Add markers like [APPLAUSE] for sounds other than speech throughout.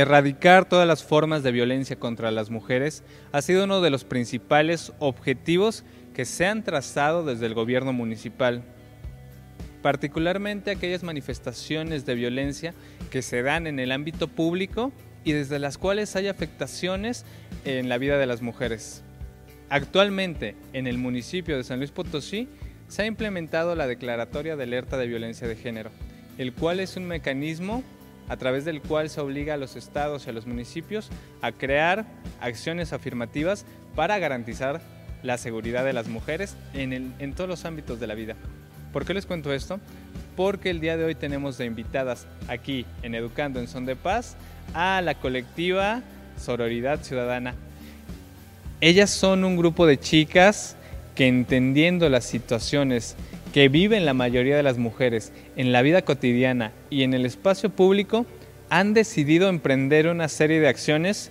Erradicar todas las formas de violencia contra las mujeres ha sido uno de los principales objetivos que se han trazado desde el gobierno municipal, particularmente aquellas manifestaciones de violencia que se dan en el ámbito público y desde las cuales hay afectaciones en la vida de las mujeres. Actualmente, en el municipio de San Luis Potosí, se ha implementado la Declaratoria de Alerta de Violencia de Género, el cual es un mecanismo a través del cual se obliga a los estados y a los municipios a crear acciones afirmativas para garantizar la seguridad de las mujeres en, el- en todos los ámbitos de la vida. ¿Por qué les cuento esto? Porque el día de hoy tenemos de invitadas aquí en Educando en Son de Paz a la colectiva Sororidad Ciudadana. Ellas son un grupo de chicas que entendiendo las situaciones que viven la mayoría de las mujeres en la vida cotidiana y en el espacio público, han decidido emprender una serie de acciones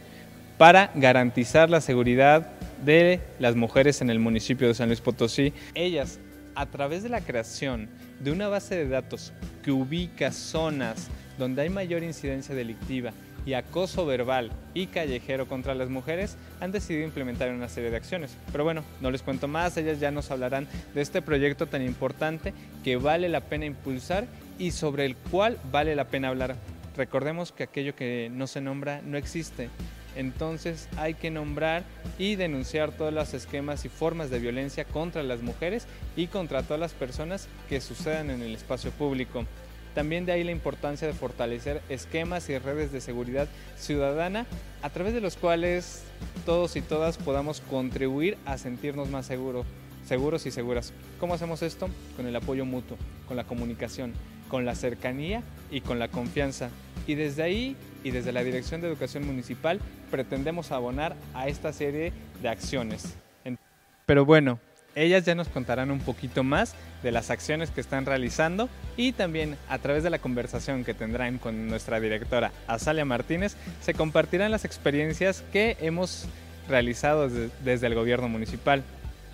para garantizar la seguridad de las mujeres en el municipio de San Luis Potosí. Ellas, a través de la creación de una base de datos que ubica zonas donde hay mayor incidencia delictiva y acoso verbal y callejero contra las mujeres, han decidido implementar una serie de acciones. Pero bueno, no les cuento más, ellas ya nos hablarán de este proyecto tan importante que vale la pena impulsar y sobre el cual vale la pena hablar. Recordemos que aquello que no se nombra no existe. Entonces hay que nombrar y denunciar todos los esquemas y formas de violencia contra las mujeres y contra todas las personas que sucedan en el espacio público. También de ahí la importancia de fortalecer esquemas y redes de seguridad ciudadana a través de los cuales todos y todas podamos contribuir a sentirnos más seguros, seguros y seguras. ¿Cómo hacemos esto? Con el apoyo mutuo, con la comunicación, con la cercanía y con la confianza. Y desde ahí y desde la Dirección de Educación Municipal pretendemos abonar a esta serie de acciones. Pero bueno, ellas ya nos contarán un poquito más de las acciones que están realizando y también a través de la conversación que tendrán con nuestra directora Azalia Martínez se compartirán las experiencias que hemos realizado desde, el gobierno municipal.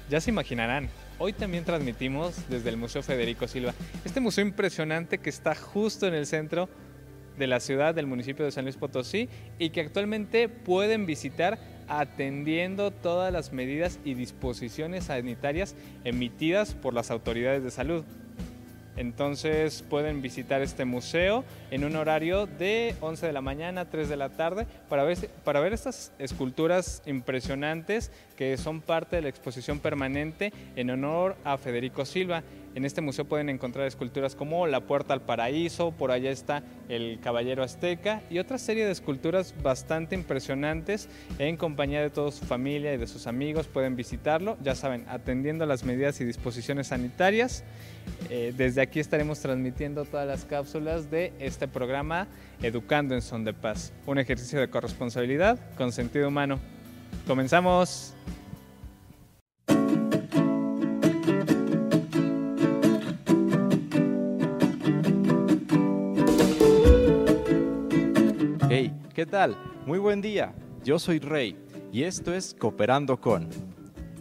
Ya se imaginarán, hoy también transmitimos desde el Museo Federico Silva, este museo impresionante que está justo en el centro de la ciudad del municipio de San Luis Potosí y que actualmente pueden visitar atendiendo todas las medidas y disposiciones sanitarias emitidas por las autoridades de salud. Entonces pueden visitar este museo en un horario de 11 de la mañana a 3 de la tarde para ver, para ver estas esculturas impresionantes que son parte de la exposición permanente en honor a Federico Silva. En este museo pueden encontrar esculturas como la Puerta al Paraíso, por allá está el Caballero Azteca y otra serie de esculturas bastante impresionantes en compañía de toda su familia y de sus amigos. Pueden visitarlo, ya saben, atendiendo las medidas y disposiciones sanitarias. Eh, desde aquí estaremos transmitiendo todas las cápsulas de este programa Educando en Son de Paz, un ejercicio de corresponsabilidad con sentido humano. Comenzamos. ¿Qué tal? Muy buen día. Yo soy Rey y esto es Cooperando con.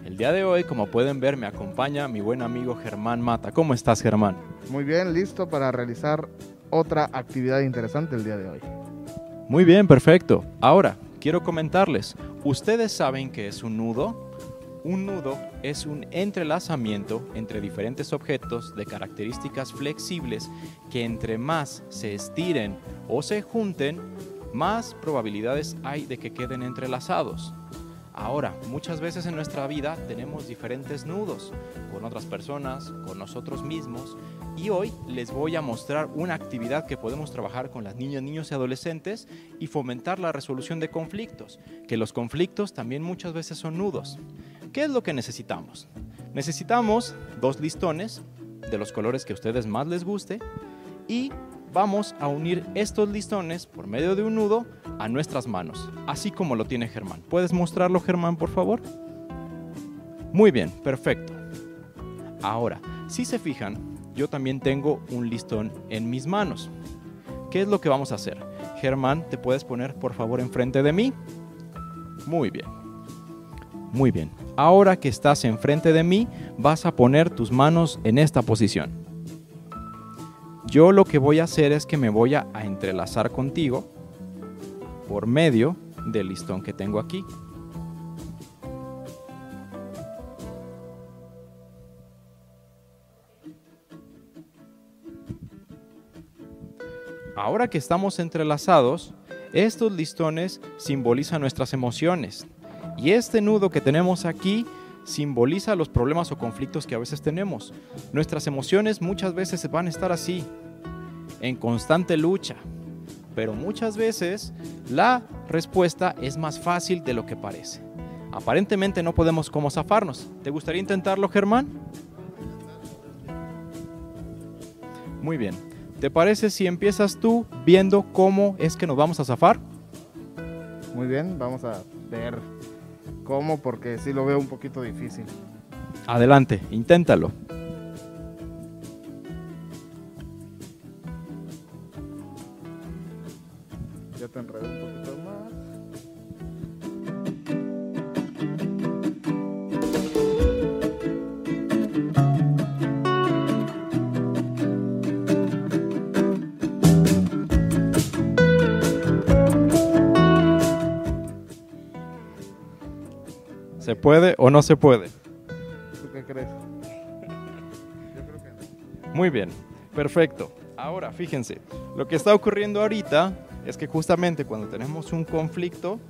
El día de hoy, como pueden ver, me acompaña mi buen amigo Germán Mata. ¿Cómo estás, Germán? Muy bien, listo para realizar otra actividad interesante el día de hoy. Muy bien, perfecto. Ahora, quiero comentarles, ¿ustedes saben qué es un nudo? Un nudo es un entrelazamiento entre diferentes objetos de características flexibles que entre más se estiren o se junten, más probabilidades hay de que queden entrelazados. Ahora, muchas veces en nuestra vida tenemos diferentes nudos con otras personas, con nosotros mismos, y hoy les voy a mostrar una actividad que podemos trabajar con las niñas, niños y adolescentes y fomentar la resolución de conflictos, que los conflictos también muchas veces son nudos. ¿Qué es lo que necesitamos? Necesitamos dos listones de los colores que a ustedes más les guste y vamos a unir estos listones por medio de un nudo a nuestras manos, así como lo tiene Germán. ¿Puedes mostrarlo, Germán, por favor? Muy bien, perfecto. Ahora, si se fijan, yo también tengo un listón en mis manos. ¿Qué es lo que vamos a hacer? Germán, ¿te puedes poner por favor enfrente de mí? Muy bien. Muy bien. Ahora que estás enfrente de mí, vas a poner tus manos en esta posición. Yo lo que voy a hacer es que me voy a, a entrelazar contigo por medio del listón que tengo aquí. Ahora que estamos entrelazados, estos listones simbolizan nuestras emociones. Y este nudo que tenemos aquí simboliza los problemas o conflictos que a veces tenemos. Nuestras emociones muchas veces van a estar así, en constante lucha. Pero muchas veces la respuesta es más fácil de lo que parece. Aparentemente no podemos cómo zafarnos. ¿Te gustaría intentarlo, Germán? Muy bien. ¿Te parece si empiezas tú viendo cómo es que nos vamos a zafar? Muy bien, vamos a ver cómo, porque sí lo veo un poquito difícil. Adelante, inténtalo. ¿Se puede o no se puede? ¿Tú qué crees? [LAUGHS] Yo creo que no. Muy bien, perfecto. Ahora, fíjense, lo que está ocurriendo ahorita es que justamente cuando tenemos un conflicto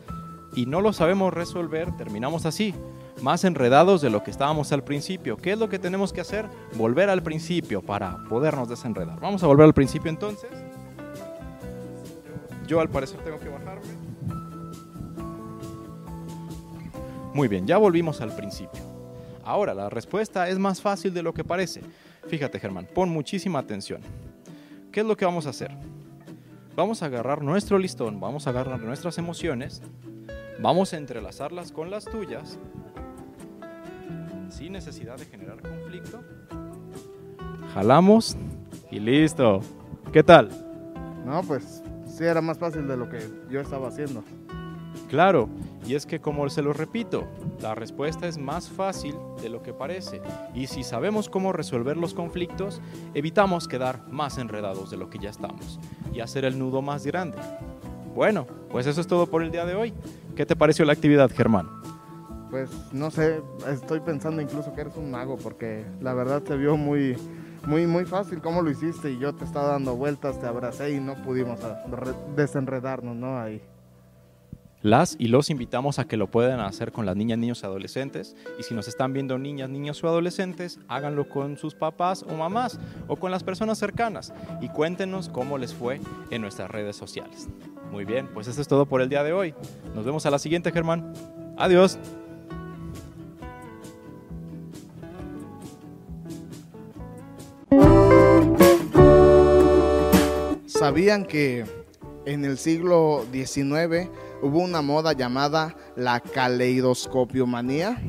y no lo sabemos resolver, terminamos así, más enredados de lo que estábamos al principio. ¿Qué es lo que tenemos que hacer? Volver al principio para podernos desenredar. Vamos a volver al principio entonces. Yo al parecer tengo que bajarme. Muy bien, ya volvimos al principio. Ahora, la respuesta es más fácil de lo que parece. Fíjate, Germán, pon muchísima atención. ¿Qué es lo que vamos a hacer? Vamos a agarrar nuestro listón, vamos a agarrar nuestras emociones, vamos a entrelazarlas con las tuyas, sin necesidad de generar conflicto. Jalamos y listo. ¿Qué tal? No, pues sí era más fácil de lo que yo estaba haciendo. Claro, y es que como se lo repito, la respuesta es más fácil de lo que parece. Y si sabemos cómo resolver los conflictos, evitamos quedar más enredados de lo que ya estamos y hacer el nudo más grande. Bueno, pues eso es todo por el día de hoy. ¿Qué te pareció la actividad, Germán? Pues no sé, estoy pensando incluso que eres un mago porque la verdad se vio muy, muy, muy fácil cómo lo hiciste y yo te estaba dando vueltas, te abracé y no pudimos re- desenredarnos, ¿no? Ahí. Las y los invitamos a que lo puedan hacer con las niñas, niños y adolescentes. Y si nos están viendo niñas, niños o adolescentes, háganlo con sus papás o mamás o con las personas cercanas y cuéntenos cómo les fue en nuestras redes sociales. Muy bien, pues eso es todo por el día de hoy. Nos vemos a la siguiente, Germán. Adiós. ¿Sabían que en el siglo XIX hubo una moda llamada la caleidoscopiomanía?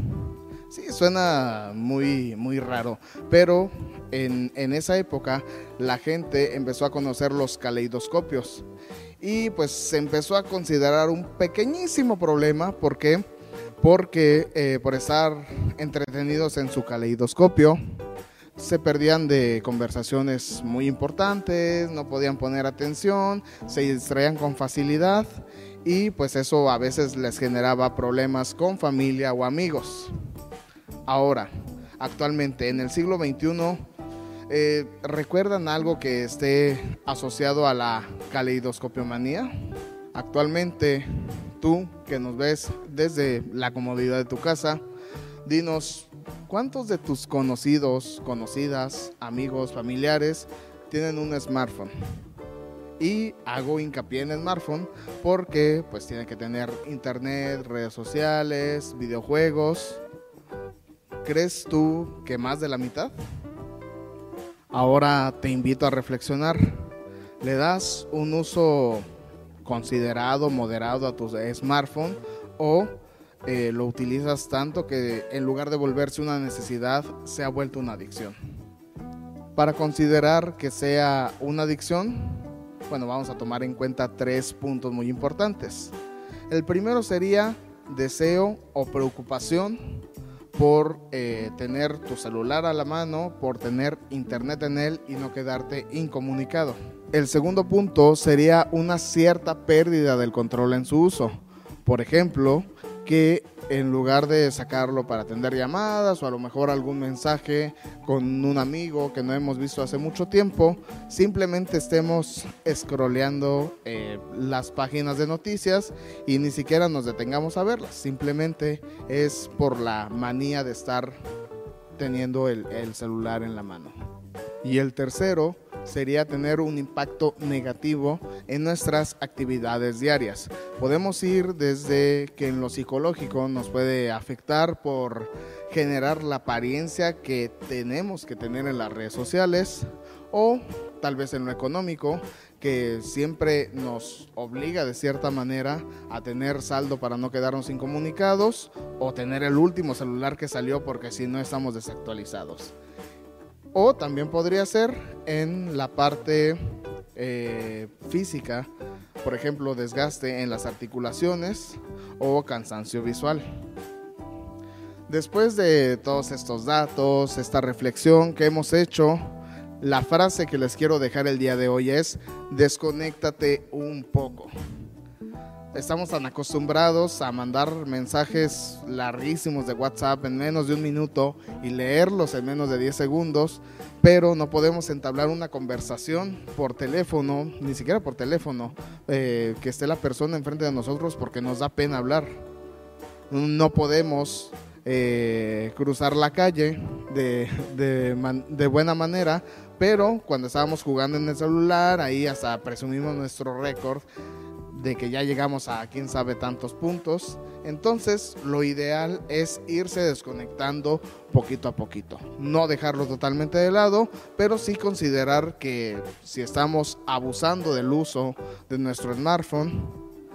Sí, suena muy, muy raro, pero en, en esa época la gente empezó a conocer los caleidoscopios y pues se empezó a considerar un pequeñísimo problema. ¿Por qué? Porque eh, por estar entretenidos en su caleidoscopio, se perdían de conversaciones muy importantes, no podían poner atención, se distraían con facilidad y pues eso a veces les generaba problemas con familia o amigos. Ahora, actualmente en el siglo XXI, eh, ¿recuerdan algo que esté asociado a la caleidoscopiomanía? Actualmente, tú que nos ves desde la comodidad de tu casa, dinos ¿Cuántos de tus conocidos, conocidas, amigos, familiares tienen un smartphone? Y hago hincapié en smartphone porque pues tienen que tener internet, redes sociales, videojuegos. ¿Crees tú que más de la mitad? Ahora te invito a reflexionar. ¿Le das un uso considerado, moderado a tu smartphone o eh, lo utilizas tanto que en lugar de volverse una necesidad, se ha vuelto una adicción. Para considerar que sea una adicción, bueno, vamos a tomar en cuenta tres puntos muy importantes. El primero sería deseo o preocupación por eh, tener tu celular a la mano, por tener internet en él y no quedarte incomunicado. El segundo punto sería una cierta pérdida del control en su uso. Por ejemplo, que en lugar de sacarlo para atender llamadas o a lo mejor algún mensaje con un amigo que no hemos visto hace mucho tiempo, simplemente estemos scrolleando eh, las páginas de noticias y ni siquiera nos detengamos a verlas. Simplemente es por la manía de estar teniendo el, el celular en la mano. Y el tercero sería tener un impacto negativo en nuestras actividades diarias. Podemos ir desde que en lo psicológico nos puede afectar por generar la apariencia que tenemos que tener en las redes sociales o tal vez en lo económico que siempre nos obliga de cierta manera a tener saldo para no quedarnos incomunicados o tener el último celular que salió porque si no estamos desactualizados. O también podría ser en la parte eh, física, por ejemplo, desgaste en las articulaciones o cansancio visual. Después de todos estos datos, esta reflexión que hemos hecho, la frase que les quiero dejar el día de hoy es, desconéctate un poco estamos tan acostumbrados a mandar mensajes larguísimos de WhatsApp en menos de un minuto y leerlos en menos de 10 segundos, pero no podemos entablar una conversación por teléfono, ni siquiera por teléfono, eh, que esté la persona enfrente de nosotros porque nos da pena hablar. No podemos eh, cruzar la calle de, de buena manera, pero cuando estábamos jugando en el celular, ahí hasta presumimos nuestro récord de que ya llegamos a quién sabe tantos puntos. Entonces lo ideal es irse desconectando poquito a poquito. No dejarlo totalmente de lado, pero sí considerar que si estamos abusando del uso de nuestro smartphone,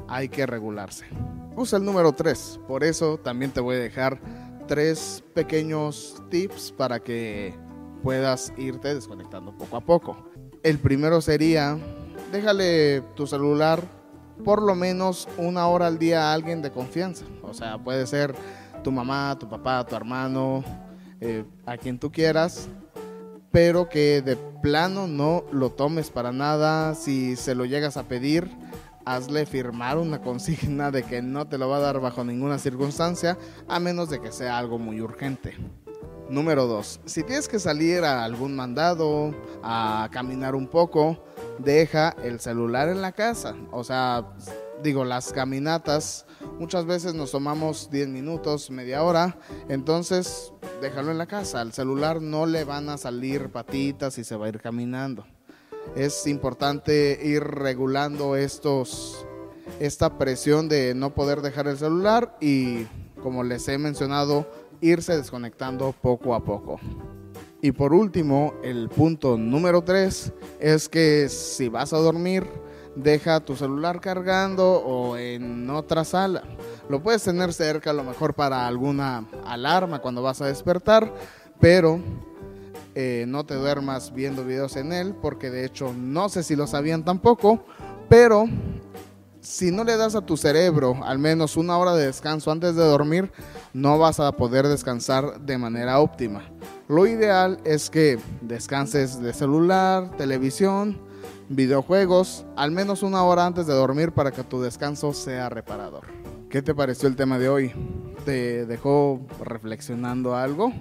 hay que regularse. Usa el número 3, por eso también te voy a dejar tres pequeños tips para que puedas irte desconectando poco a poco. El primero sería, déjale tu celular por lo menos una hora al día a alguien de confianza. O sea, puede ser tu mamá, tu papá, tu hermano, eh, a quien tú quieras, pero que de plano no lo tomes para nada. Si se lo llegas a pedir, hazle firmar una consigna de que no te lo va a dar bajo ninguna circunstancia, a menos de que sea algo muy urgente. Número 2. Si tienes que salir a algún mandado, a caminar un poco, deja el celular en la casa. O sea, digo, las caminatas muchas veces nos tomamos 10 minutos, media hora, entonces déjalo en la casa. Al celular no le van a salir patitas y se va a ir caminando. Es importante ir regulando estos esta presión de no poder dejar el celular y como les he mencionado, irse desconectando poco a poco. Y por último, el punto número 3 es que si vas a dormir, deja tu celular cargando o en otra sala. Lo puedes tener cerca a lo mejor para alguna alarma cuando vas a despertar, pero eh, no te duermas viendo videos en él, porque de hecho no sé si lo sabían tampoco, pero si no le das a tu cerebro al menos una hora de descanso antes de dormir, no vas a poder descansar de manera óptima. Lo ideal es que descanses de celular, televisión, videojuegos, al menos una hora antes de dormir para que tu descanso sea reparador. ¿Qué te pareció el tema de hoy? ¿Te dejó reflexionando algo?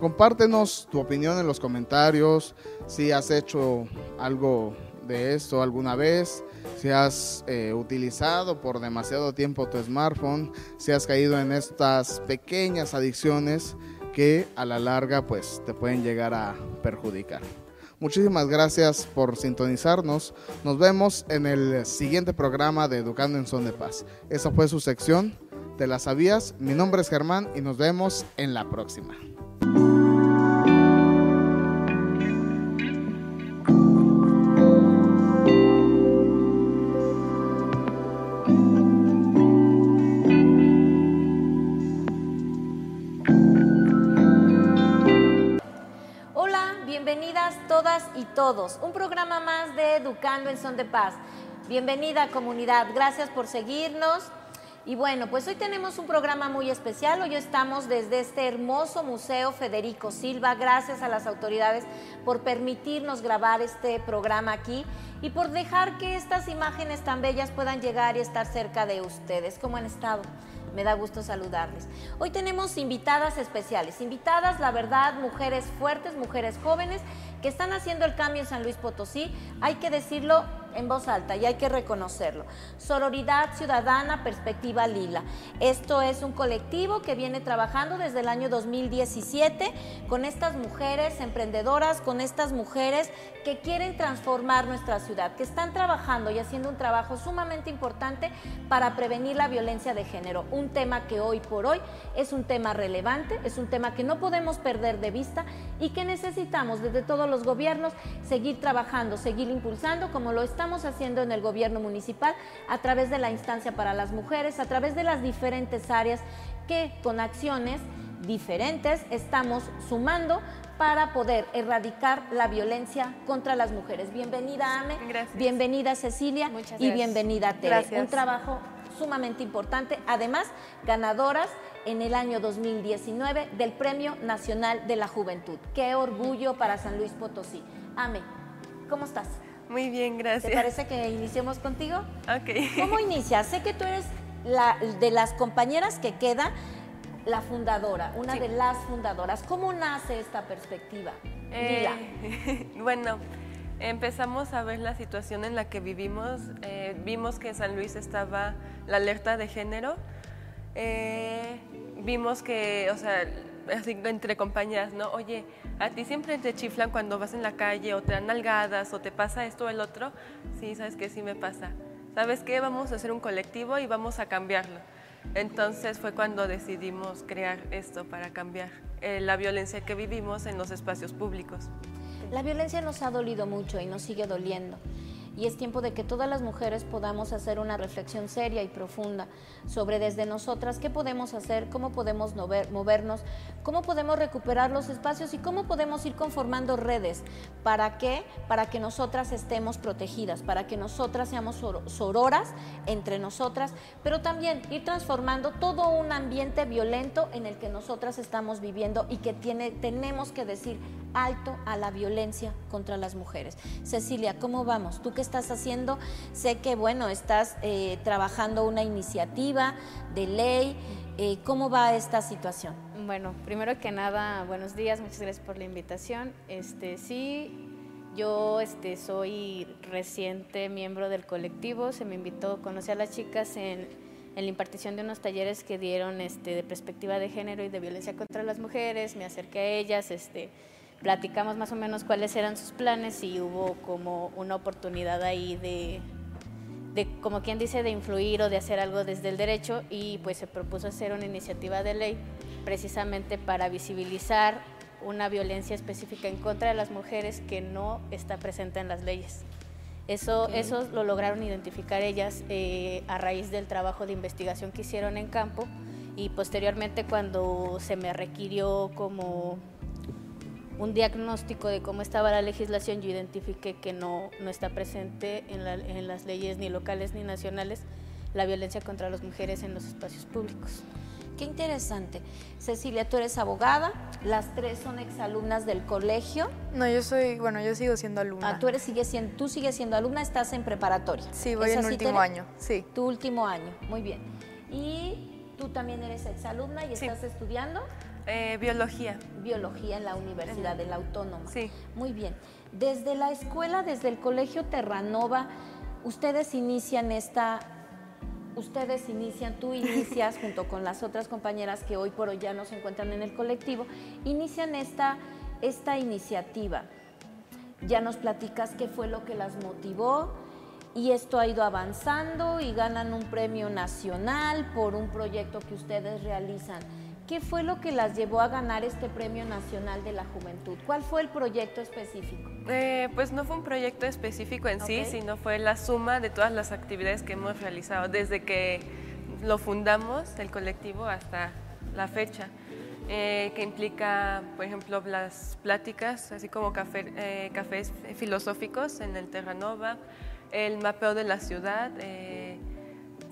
Compártenos tu opinión en los comentarios, si has hecho algo de esto alguna vez, si has eh, utilizado por demasiado tiempo tu smartphone, si has caído en estas pequeñas adicciones que a la larga pues te pueden llegar a perjudicar. Muchísimas gracias por sintonizarnos. Nos vemos en el siguiente programa de Educando en Son de Paz. Esa fue su sección. ¿Te la sabías? Mi nombre es Germán y nos vemos en la próxima. Y todos. Un programa más de Educando en Son de Paz. Bienvenida comunidad, gracias por seguirnos. Y bueno, pues hoy tenemos un programa muy especial. Hoy estamos desde este hermoso Museo Federico Silva. Gracias a las autoridades por permitirnos grabar este programa aquí y por dejar que estas imágenes tan bellas puedan llegar y estar cerca de ustedes. ¿Cómo han estado? Me da gusto saludarles. Hoy tenemos invitadas especiales, invitadas, la verdad, mujeres fuertes, mujeres jóvenes que están haciendo el cambio en San Luis Potosí. Hay que decirlo en voz alta y hay que reconocerlo. Sororidad Ciudadana Perspectiva Lila. Esto es un colectivo que viene trabajando desde el año 2017 con estas mujeres emprendedoras, con estas mujeres que quieren transformar nuestra ciudad, que están trabajando y haciendo un trabajo sumamente importante para prevenir la violencia de género. Un tema que hoy por hoy es un tema relevante, es un tema que no podemos perder de vista y que necesitamos desde todos los gobiernos seguir trabajando, seguir impulsando como lo estamos haciendo en el gobierno municipal a través de la instancia para las mujeres, a través de las diferentes áreas que con acciones diferentes estamos sumando para poder erradicar la violencia contra las mujeres. Bienvenida Ame, Gracias. bienvenida Cecilia Muchas y gracias. bienvenida Tere. Gracias. Un trabajo sumamente importante, además ganadoras en el año 2019 del Premio Nacional de la Juventud. Qué orgullo para San Luis Potosí. Ame, ¿cómo estás? Muy bien, ¿Te gracias. parece que iniciemos contigo? Ok. ¿Cómo inicias? Sé que tú eres la, de las compañeras que queda la fundadora, una Sí. de las fundadoras. ¿Cómo nace esta perspectiva? Eh, [LAUGHS] bueno, empezamos a ver la situación en la que vivimos. eh, vimos que en San Luis estaba la alerta de género. eh, vimos que, o sea, así entre compañeras, ¿no? Oye, a ti siempre te chiflan cuando vas en la calle o te dan nalgadas o te pasa esto o el otro. Sí, sabes que sí me pasa. ¿Sabes qué? Vamos a hacer un colectivo y vamos a cambiarlo. Entonces fue cuando decidimos crear esto para cambiar eh, la violencia que vivimos en los espacios públicos. La violencia nos ha dolido mucho y nos sigue doliendo. Y es tiempo de que todas las mujeres podamos hacer una reflexión seria y profunda sobre desde nosotras qué podemos hacer, cómo podemos mover- movernos, cómo podemos recuperar los espacios y cómo podemos ir conformando redes. ¿Para qué? Para que nosotras estemos protegidas, para que nosotras seamos sor- sororas entre nosotras, pero también ir transformando todo un ambiente violento en el que nosotras estamos viviendo y que tiene, tenemos que decir alto a la violencia contra las mujeres. Cecilia, ¿cómo vamos? ¿Tú qué estás haciendo? Sé que, bueno, estás eh, trabajando una iniciativa de ley. Eh, ¿Cómo va esta situación? Bueno, primero que nada, buenos días, muchas gracias por la invitación. Este, sí, yo este, soy reciente miembro del colectivo, se me invitó, conocí a las chicas en, en la impartición de unos talleres que dieron este, de perspectiva de género y de violencia contra las mujeres, me acerqué a ellas, este, platicamos más o menos cuáles eran sus planes y hubo como una oportunidad ahí de, de, como quien dice, de influir o de hacer algo desde el derecho y pues se propuso hacer una iniciativa de ley precisamente para visibilizar una violencia específica en contra de las mujeres que no está presente en las leyes. Eso, eso lo lograron identificar ellas eh, a raíz del trabajo de investigación que hicieron en campo y posteriormente cuando se me requirió como un diagnóstico de cómo estaba la legislación, yo identifiqué que no, no está presente en, la- en las leyes ni locales ni nacionales la violencia contra las mujeres en los espacios públicos. Qué interesante. Cecilia, tú eres abogada, las tres son exalumnas del colegio. No, yo soy, bueno, yo sigo siendo alumna. Ah, tú, eres, sigues siendo, tú sigues siendo alumna, estás en preparatoria. Sí, voy ¿Es en último año, sí. Tu último año, muy bien. Y tú también eres exalumna y Sí. estás estudiando Eh, biología. biología en la Universidad de la Autónoma. Sí. Muy bien. Desde la escuela, desde el Colegio Terranova, ustedes inician esta, ustedes inician, tú inicias [LAUGHS] junto con las otras compañeras que hoy por hoy ya no se encuentran en el colectivo, inician esta, esta iniciativa. Ya nos platicas qué fue lo que las motivó y esto ha ido avanzando y ganan un premio nacional por un proyecto que ustedes realizan. ¿Qué fue lo que las llevó a ganar este premio nacional de la juventud? ¿Cuál fue el proyecto específico? Eh, pues no fue un proyecto específico en sí, sino fue la suma de todas las actividades que hemos realizado desde que lo fundamos, el colectivo, hasta la fecha, eh, que implica, por ejemplo, las pláticas, así como café- eh, cafés filosóficos en el Terranova, el mapeo de la ciudad,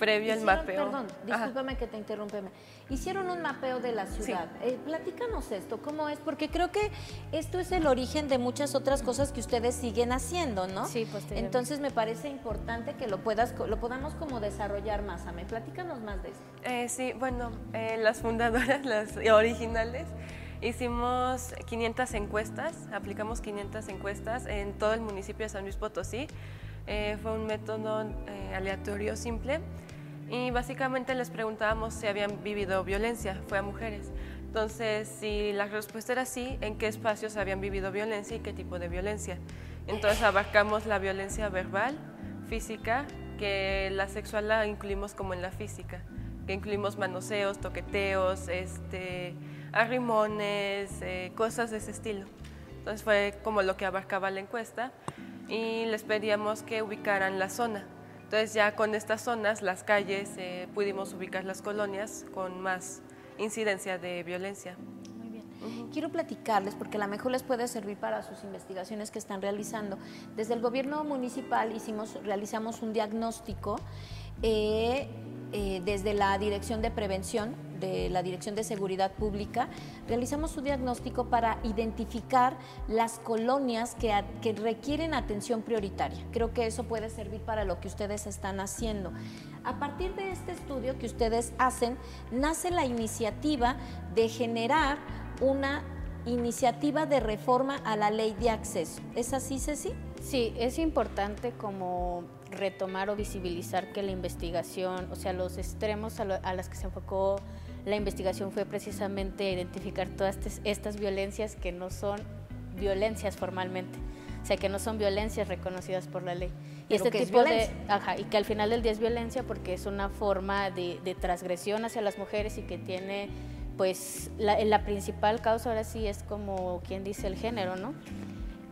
previo al mapeo. Perdón, Ajá. discúlpame que te interrúmpeme. Hicieron un mapeo de la ciudad. Eh, platícanos esto, ¿cómo es? Porque creo que esto es el origen de muchas otras cosas que ustedes siguen haciendo, ¿no? Sí, posteriormente. Entonces me parece importante que lo puedas, lo podamos como desarrollar más. Ame, platícanos más de esto. Eh, sí, bueno, eh, las fundadoras, [LAUGHS] las originales, hicimos 500 encuestas, aplicamos 500 encuestas en todo el municipio de San Luis Potosí. Eh, fue un método eh, aleatorio simple y básicamente les preguntábamos si habían vivido violencia, fue a mujeres. Entonces, si la respuesta era sí, ¿en qué espacios habían vivido violencia y qué tipo de violencia? Entonces abarcamos la violencia verbal, física, que la sexual la incluimos como en la física, que incluimos manoseos, toqueteos, este, arrimones, eh, cosas de ese estilo. Entonces fue como lo que abarcaba la encuesta y les pedíamos que ubicaran la zona. Entonces ya con estas zonas, las calles, eh, pudimos ubicar las colonias con más incidencia de violencia. Muy bien. Quiero platicarles, porque a lo mejor les puede servir para sus investigaciones que están realizando. Desde el gobierno municipal hicimos, realizamos un diagnóstico eh, eh, desde la Dirección de Prevención, de la Dirección de Seguridad Pública, realizamos un diagnóstico para identificar las colonias que, que requieren atención prioritaria. Creo que eso puede servir para lo que ustedes están haciendo. A partir de este estudio que ustedes hacen, nace la iniciativa de generar una iniciativa de reforma a la ley de acceso. ¿Es así, Ceci? Sí, es importante como retomar o visibilizar que la investigación, o sea, los extremos a, lo- a las que se enfocó la investigación fue precisamente identificar todas estas- violencias que no son violencias formalmente, o sea, que no son violencias reconocidas por la ley. Y este es tipo de, ajá, y que al final del día es violencia porque es una forma de, de transgresión hacia las mujeres y que tiene, pues, la, la principal causa ahora sí es como quien dice el género, ¿no?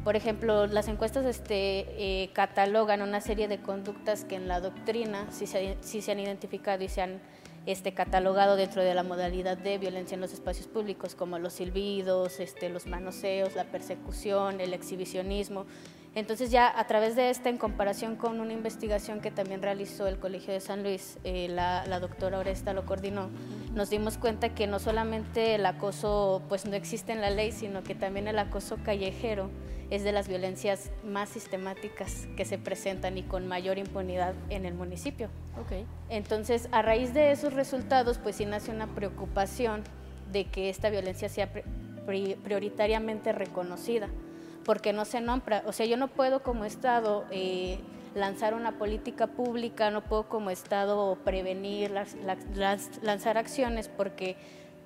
Por ejemplo, las encuestas este, eh, catalogan una serie de conductas que en la doctrina sí se, sí se han identificado y se han este, catalogado dentro de la modalidad de violencia en los espacios públicos, como los silbidos, este, los manoseos, la persecución, el exhibicionismo. Entonces ya a través de esta, en comparación con una investigación que también realizó el Colegio de San Luis, eh, la, la doctora Oresta lo coordinó, nos dimos cuenta que no solamente el acoso pues no existe en la ley, sino que también el acoso callejero es de las violencias más sistemáticas que se presentan y con mayor impunidad en el municipio. Ok. Entonces, a raíz de esos resultados, pues sí nace una preocupación de que esta violencia sea pri- pri- prioritariamente reconocida, porque no se nombra, o sea, yo no puedo como Estado eh, lanzar una política pública, no puedo como Estado prevenir, las- las- las- lanzar acciones, porque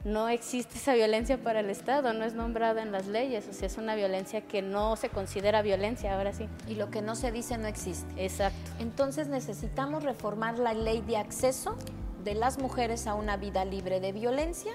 no existe esa violencia para el Estado, no es nombrada en las leyes, o sea, es una violencia que no se considera violencia, ahora sí. Y lo que no se dice no existe. Exacto. Entonces necesitamos reformar la ley de acceso de las mujeres a una vida libre de violencia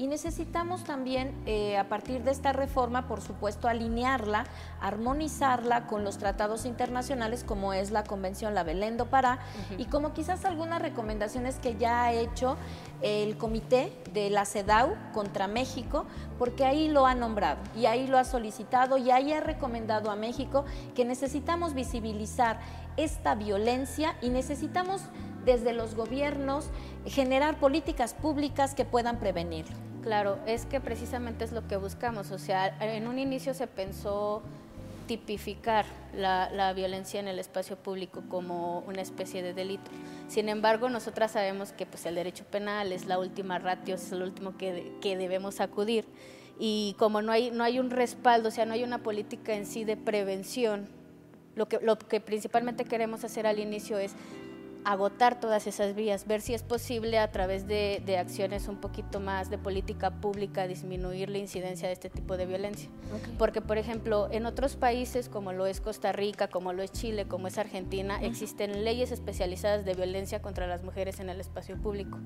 y necesitamos también, eh, a partir de esta reforma, por supuesto, alinearla, armonizarla con los tratados internacionales como es la Convención La Belén do Pará y como quizás algunas recomendaciones que ya ha hecho el comité de la CEDAW contra México, porque ahí lo ha nombrado y ahí lo ha solicitado y ahí ha recomendado a México que necesitamos visibilizar esta violencia y necesitamos desde los gobiernos generar políticas públicas que puedan prevenirlo. Claro, es que precisamente es lo que buscamos. O sea, en un inicio se pensó tipificar la, violencia en el espacio público como una especie de delito. Sin embargo, nosotras sabemos que pues, el derecho penal es la última ratio, es el último que, que debemos acudir. Y como no hay, no hay un respaldo, o sea, no hay una política en sí de prevención, lo que, lo que principalmente queremos hacer al inicio es agotar todas esas vías, ver si es posible a través de, de acciones un poquito más de política pública disminuir la incidencia de este tipo de violencia. Porque, por ejemplo, en otros países como lo es Costa Rica, como lo es Chile, como es Argentina, existen leyes especializadas de violencia contra las mujeres en el espacio público.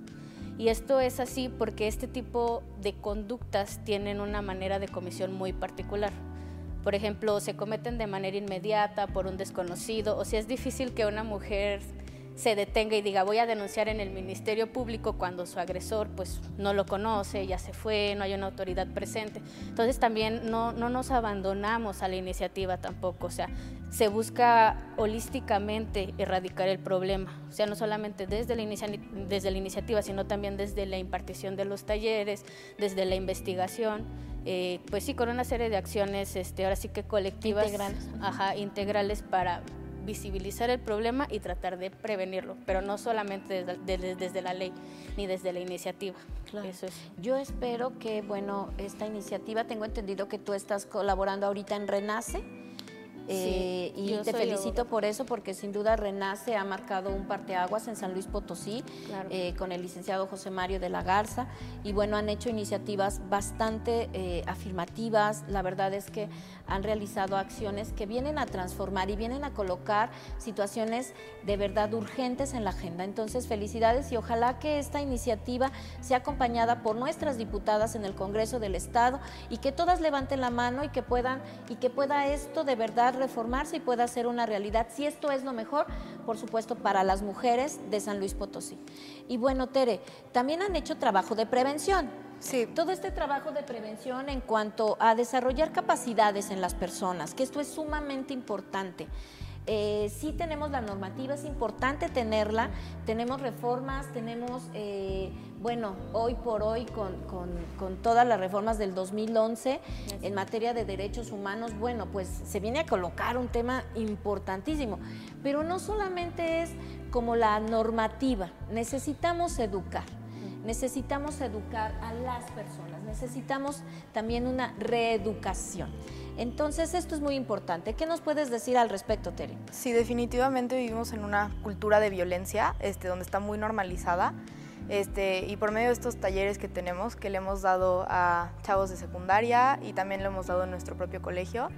Y esto es así porque este tipo de conductas tienen una manera de comisión muy particular. Por ejemplo, se cometen de manera inmediata por un desconocido, o sea, es difícil que una mujer se detenga y diga voy a denunciar en el Ministerio Público cuando su agresor pues no lo conoce, ya se fue, no hay una autoridad presente. Entonces también no, no nos abandonamos a la iniciativa tampoco, o sea, se busca holísticamente erradicar el problema, o sea, no solamente desde la, inicia- desde la iniciativa, sino también desde la impartición de los talleres, desde la investigación, eh, pues sí, con una serie de acciones, este, ahora sí que colectivas, Integrales. ajá, integrales para visibilizar el problema y tratar de prevenirlo, pero no solamente desde, desde- desde la ley ni desde la iniciativa. Claro. Eso es. Yo espero que, bueno, esta iniciativa, tengo entendido que tú estás colaborando ahorita en Renace. Eh, Sí, y te felicito por eso, porque sin duda Renace ha marcado un parteaguas en San Luis Potosí, Claro. eh, con el licenciado José Mario de la Garza. Y bueno, han hecho iniciativas bastante eh, afirmativas. La verdad es que han realizado acciones que vienen a transformar y vienen a colocar situaciones de verdad urgentes en la agenda. Entonces, felicidades y ojalá que esta iniciativa sea acompañada por nuestras diputadas en el Congreso del Estado y que todas levanten la mano y que puedan y que pueda esto de verdad reformarse y pueda ser una realidad. Si esto es lo mejor, por supuesto, para las mujeres de San Luis Potosí. Y bueno, Tere, también han hecho trabajo de prevención. Sí, Todo este trabajo de prevención en cuanto a desarrollar capacidades en las personas, que esto es sumamente importante. Eh, sí tenemos la normativa, es importante tenerla, tenemos reformas, tenemos, eh, bueno, hoy por hoy con, con- con todas las reformas del 2011 en materia de derechos humanos, bueno, pues se viene a colocar un tema importantísimo, pero no solamente es como la normativa, necesitamos educar. Necesitamos educar a las personas, necesitamos también una reeducación. Entonces, esto es muy importante. ¿Qué nos puedes decir al respecto, Tere? sí, definitivamente vivimos en una cultura de violencia, este, donde está muy normalizada. Este, y por medio de estos talleres que tenemos, que le hemos dado a chavos de secundaria y también lo hemos dado en nuestro propio colegio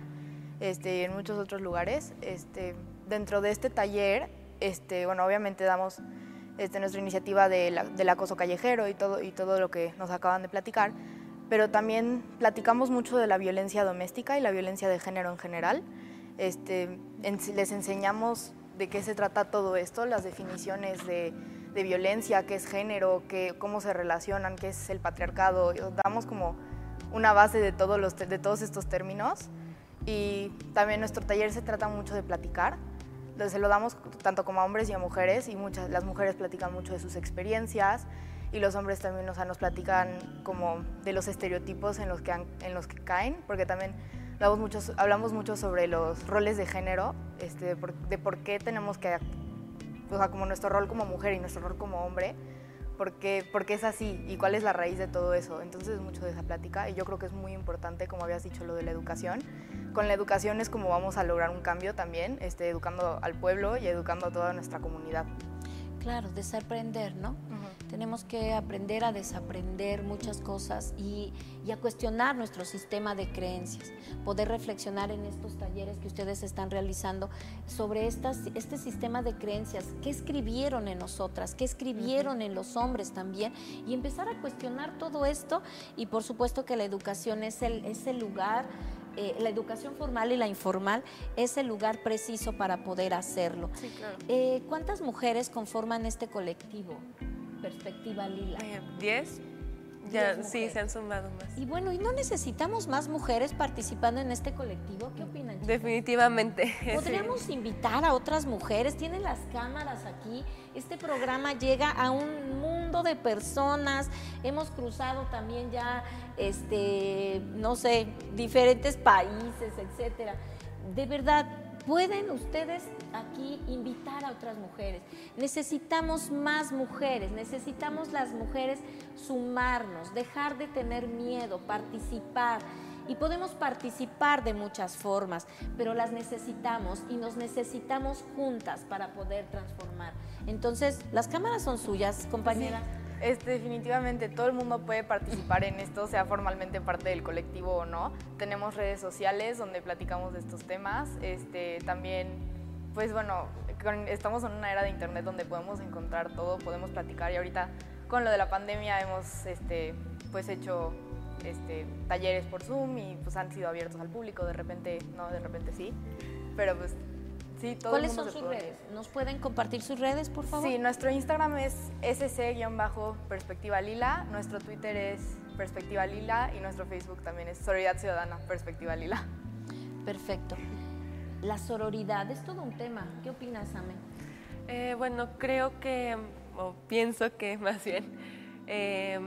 este, y en muchos otros lugares, este, dentro de este taller, este, bueno, obviamente damos este, nuestra iniciativa del acoso callejero y todo lo que nos acaban de platicar, pero también platicamos mucho de la violencia doméstica y la violencia de género en general. Este, les enseñamos de qué se trata todo esto, las definiciones de, violencia, qué es género, qué, cómo se relacionan, qué es el patriarcado. Damos como una base de todos, los, de todos estos términos. Y también nuestro taller se trata mucho de platicar. Se lo damos tanto como a hombres y a mujeres y muchas, las mujeres platican mucho de sus experiencias y los hombres también o nos platican como de los estereotipos en los que, han- en los que caen, porque también hablamos mucho, sobre los roles de género, este, de, por, de qué tenemos que, como nuestro rol como mujer y nuestro rol como hombre, por qué, es así y cuál es la raíz de todo eso. Entonces, mucho de esa plática y yo creo que es muy importante, como habías dicho, lo de la educación. Con la educación es como vamos a lograr un cambio también, este, educando al pueblo y educando a toda nuestra comunidad. Claro, desaprender, ¿no? Tenemos que aprender a desaprender muchas cosas y, y a cuestionar nuestro sistema de creencias, poder reflexionar en estos talleres que ustedes están realizando sobre estas, este sistema de creencias, qué escribieron en nosotras, qué escribieron en los hombres también y empezar a cuestionar todo esto y por supuesto que la educación es el, es el lugar eh, la educación formal y la informal es el lugar preciso para poder hacerlo. Sí, claro. Eh, ¿Cuántas mujeres conforman este colectivo? Perspectiva Lila. Eh, ¿Diez? Ya, sí, se han sumado más. Y bueno, ¿y no necesitamos más mujeres participando en este colectivo? ¿Qué opinan? chicas? Definitivamente. [LAUGHS] sí. Podríamos invitar a otras mujeres, tienen las cámaras aquí. Este programa llega a un mundo de personas. Hemos cruzado también ya, este, no sé, diferentes países, etcétera. De verdad, pueden ustedes aquí invitar a otras mujeres. Necesitamos más mujeres, necesitamos las mujeres sumarnos, dejar de tener miedo, participar. Y podemos participar de muchas formas, pero las necesitamos y nos necesitamos juntas para poder transformar. Entonces, las cámaras son suyas, compañera. Este, definitivamente todo el mundo puede participar en esto, sea formalmente parte del colectivo o no. Tenemos redes sociales donde platicamos de estos temas. Este, también, pues bueno, estamos en una era de internet donde podemos encontrar todo, podemos platicar y ahorita con lo de la pandemia hemos este, pues hecho este, talleres por Zoom y pues han sido abiertos al público, de repente no, de repente sí. Pero pues sí, todo ¿Cuáles el mundo son sus puede redes? ¿Nos pueden compartir sus redes, por favor? Sí, nuestro Instagram es sc-perspectiva lila, nuestro Twitter es perspectiva lila y nuestro Facebook también es Solidaridad Ciudadana Perspectiva Lila. Perfecto. La sororidad es todo un tema. ¿Qué opinas, Amen? Eh, bueno, creo que, o pienso que [LAUGHS] más bien, eh,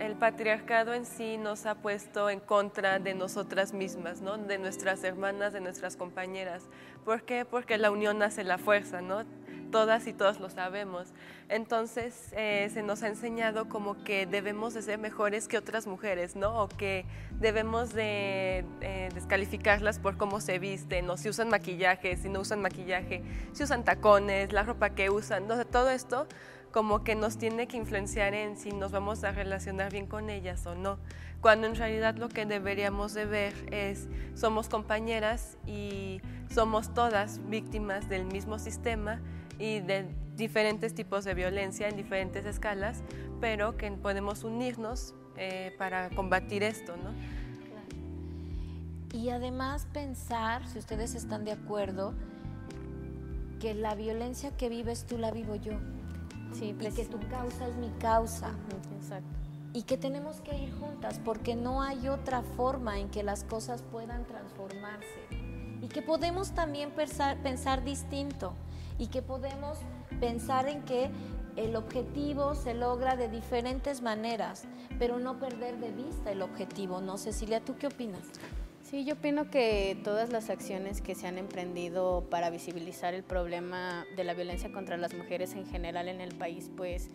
el patriarcado en sí nos ha puesto en contra de nosotras mismas, ¿no? de nuestras hermanas, de nuestras compañeras. ¿Por qué? Porque la unión hace la fuerza, ¿no? Todas y todos lo sabemos. Entonces eh, se nos ha enseñado como que debemos de ser mejores que otras mujeres, ¿no? O que debemos de eh, descalificarlas por cómo se visten, o si usan maquillaje, si no usan maquillaje, si usan tacones, la ropa que usan, ¿no? todo esto como que nos tiene que influenciar en si nos vamos a relacionar bien con ellas o no, cuando en realidad lo que deberíamos de ver es somos compañeras y somos todas víctimas del mismo sistema y de diferentes tipos de violencia en diferentes escalas, pero que podemos unirnos eh, para combatir esto, ¿no? Y además pensar, si ustedes están de acuerdo, que la violencia que vives tú la vivo yo. Sí, Y que tu causa es mi causa. Exacto. Y que tenemos que ir juntas porque no hay otra forma en que las cosas puedan transformarse. Y que podemos también pensar, pensar distinto. Y que podemos pensar en que el objetivo se logra de diferentes maneras, pero no perder de vista el objetivo. ¿No, Cecilia? ¿Tú qué opinas? Sí, yo opino que todas las acciones que se han emprendido para visibilizar el problema de la violencia contra las mujeres en general en el país, pues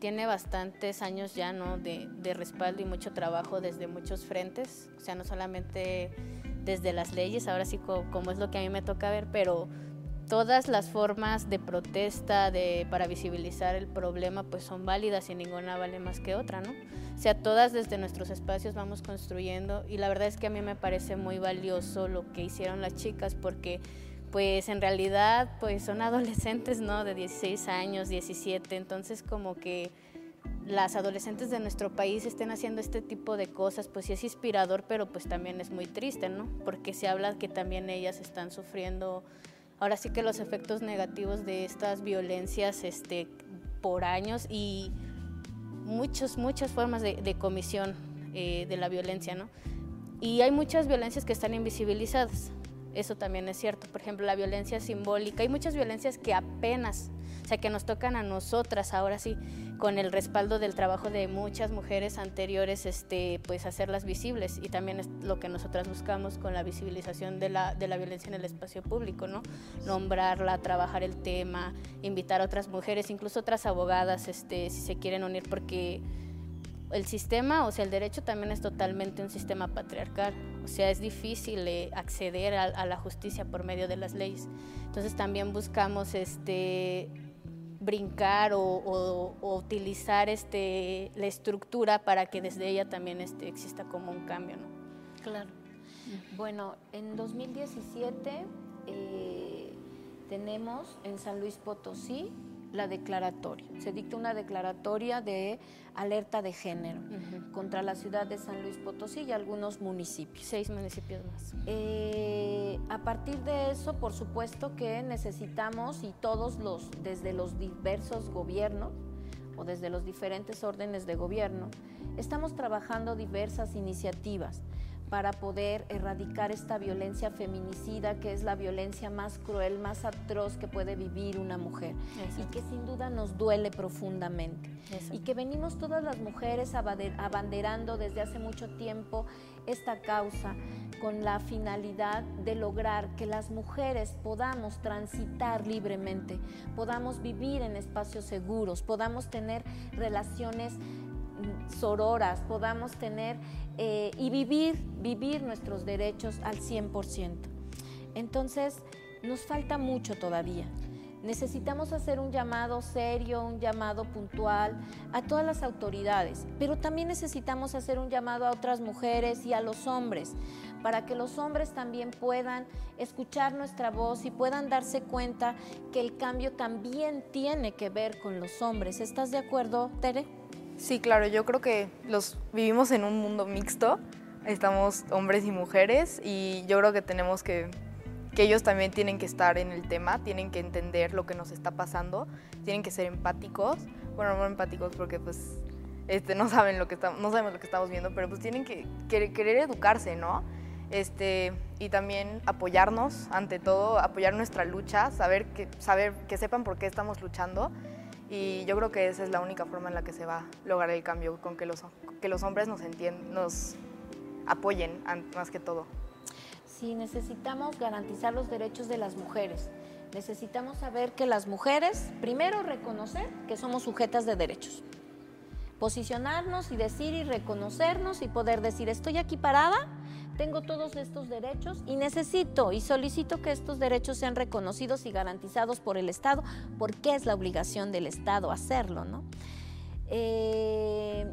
tiene bastantes años ya, ¿no? De, de respaldo y mucho trabajo desde muchos frentes, o sea, no solamente desde las leyes, ahora sí co- como es lo que a mí me toca ver, pero todas las formas de protesta de, para visibilizar el problema pues son válidas y ninguna vale más que otra, ¿no? O sea, todas desde nuestros espacios vamos construyendo y la verdad es que a mí me parece muy valioso lo que hicieron las chicas porque pues en realidad pues son adolescentes, ¿no? De 16 años, 17, entonces como que las adolescentes de nuestro país estén haciendo este tipo de cosas, pues sí es inspirador, pero pues también es muy triste, ¿no? Porque se habla que también ellas están sufriendo, ahora sí que los efectos negativos de estas violencias este, por años y muchas, muchas formas de, comisión eh, de la violencia, ¿no? Y hay muchas violencias que están invisibilizadas. Eso también es cierto. Por ejemplo, la violencia simbólica. Hay muchas violencias que apenas, o sea, que nos tocan a nosotras ahora sí, con el respaldo del trabajo de muchas mujeres anteriores, este, pues hacerlas visibles. Y también es lo que nosotras buscamos con la visibilización de la, de la violencia en el espacio público, ¿no? Nombrarla, trabajar el tema, invitar a otras mujeres, incluso otras abogadas, este, si se quieren unir, porque el sistema, o sea, el derecho también es totalmente un sistema patriarcal. O sea, es difícil eh, acceder a, a la justicia por medio de las leyes. Entonces también buscamos este brincar o, o- utilizar este la estructura para que desde ella también este, exista como un cambio, ¿no? Claro. Bueno, en 2017 eh, tenemos en San Luis Potosí la declaratoria. Se dicta una declaratoria de alerta de género contra la ciudad de San Luis Potosí y algunos municipios. Seis municipios más. Eh, a partir de eso, por supuesto que necesitamos y todos los, desde los diversos gobiernos o desde los diferentes órdenes de gobierno, estamos trabajando diversas iniciativas para poder erradicar esta violencia feminicida, que es la violencia más cruel, más atroz que puede vivir una mujer y que sin duda nos duele profundamente Exacto. y que venimos todas las mujeres abanderando desde hace mucho tiempo esta causa con la finalidad de lograr que las mujeres podamos transitar libremente, podamos vivir en espacios seguros, podamos tener relaciones sororas, podamos tener eh, y vivir, vivir nuestros derechos al 100%. Entonces, nos falta mucho todavía. Necesitamos hacer un llamado serio, un llamado puntual a todas las autoridades, pero también necesitamos hacer un llamado a otras mujeres y a los hombres, para que los hombres también puedan escuchar nuestra voz y puedan darse cuenta que el cambio también tiene que ver con los hombres. ¿Estás de acuerdo, Tere? Sí, claro, yo creo que los vivimos en un mundo mixto, estamos hombres y mujeres y yo creo que tenemos que que ellos también tienen que estar en el tema, tienen que entender lo que nos está pasando, tienen que ser empáticos, bueno, no empáticos porque pues este, no saben lo que estamos, no sabemos lo que estamos viendo, pero pues tienen que querer, querer educarse, ¿no? Este, y también apoyarnos, ante todo, apoyar nuestra lucha, saber que, saber que sepan por qué estamos luchando. Y yo creo que esa es la única forma en la que se va a lograr el cambio, con que los, que los hombres nos, entiendan, nos apoyen más que todo. Sí, necesitamos garantizar los derechos de las mujeres. Necesitamos saber que las mujeres, primero reconocer que somos sujetas de derechos. Posicionarnos y decir y reconocernos y poder decir, estoy aquí parada, tengo todos estos derechos y necesito y solicito que estos derechos sean reconocidos y garantizados por el Estado, porque es la obligación del Estado hacerlo, ¿no? Eh,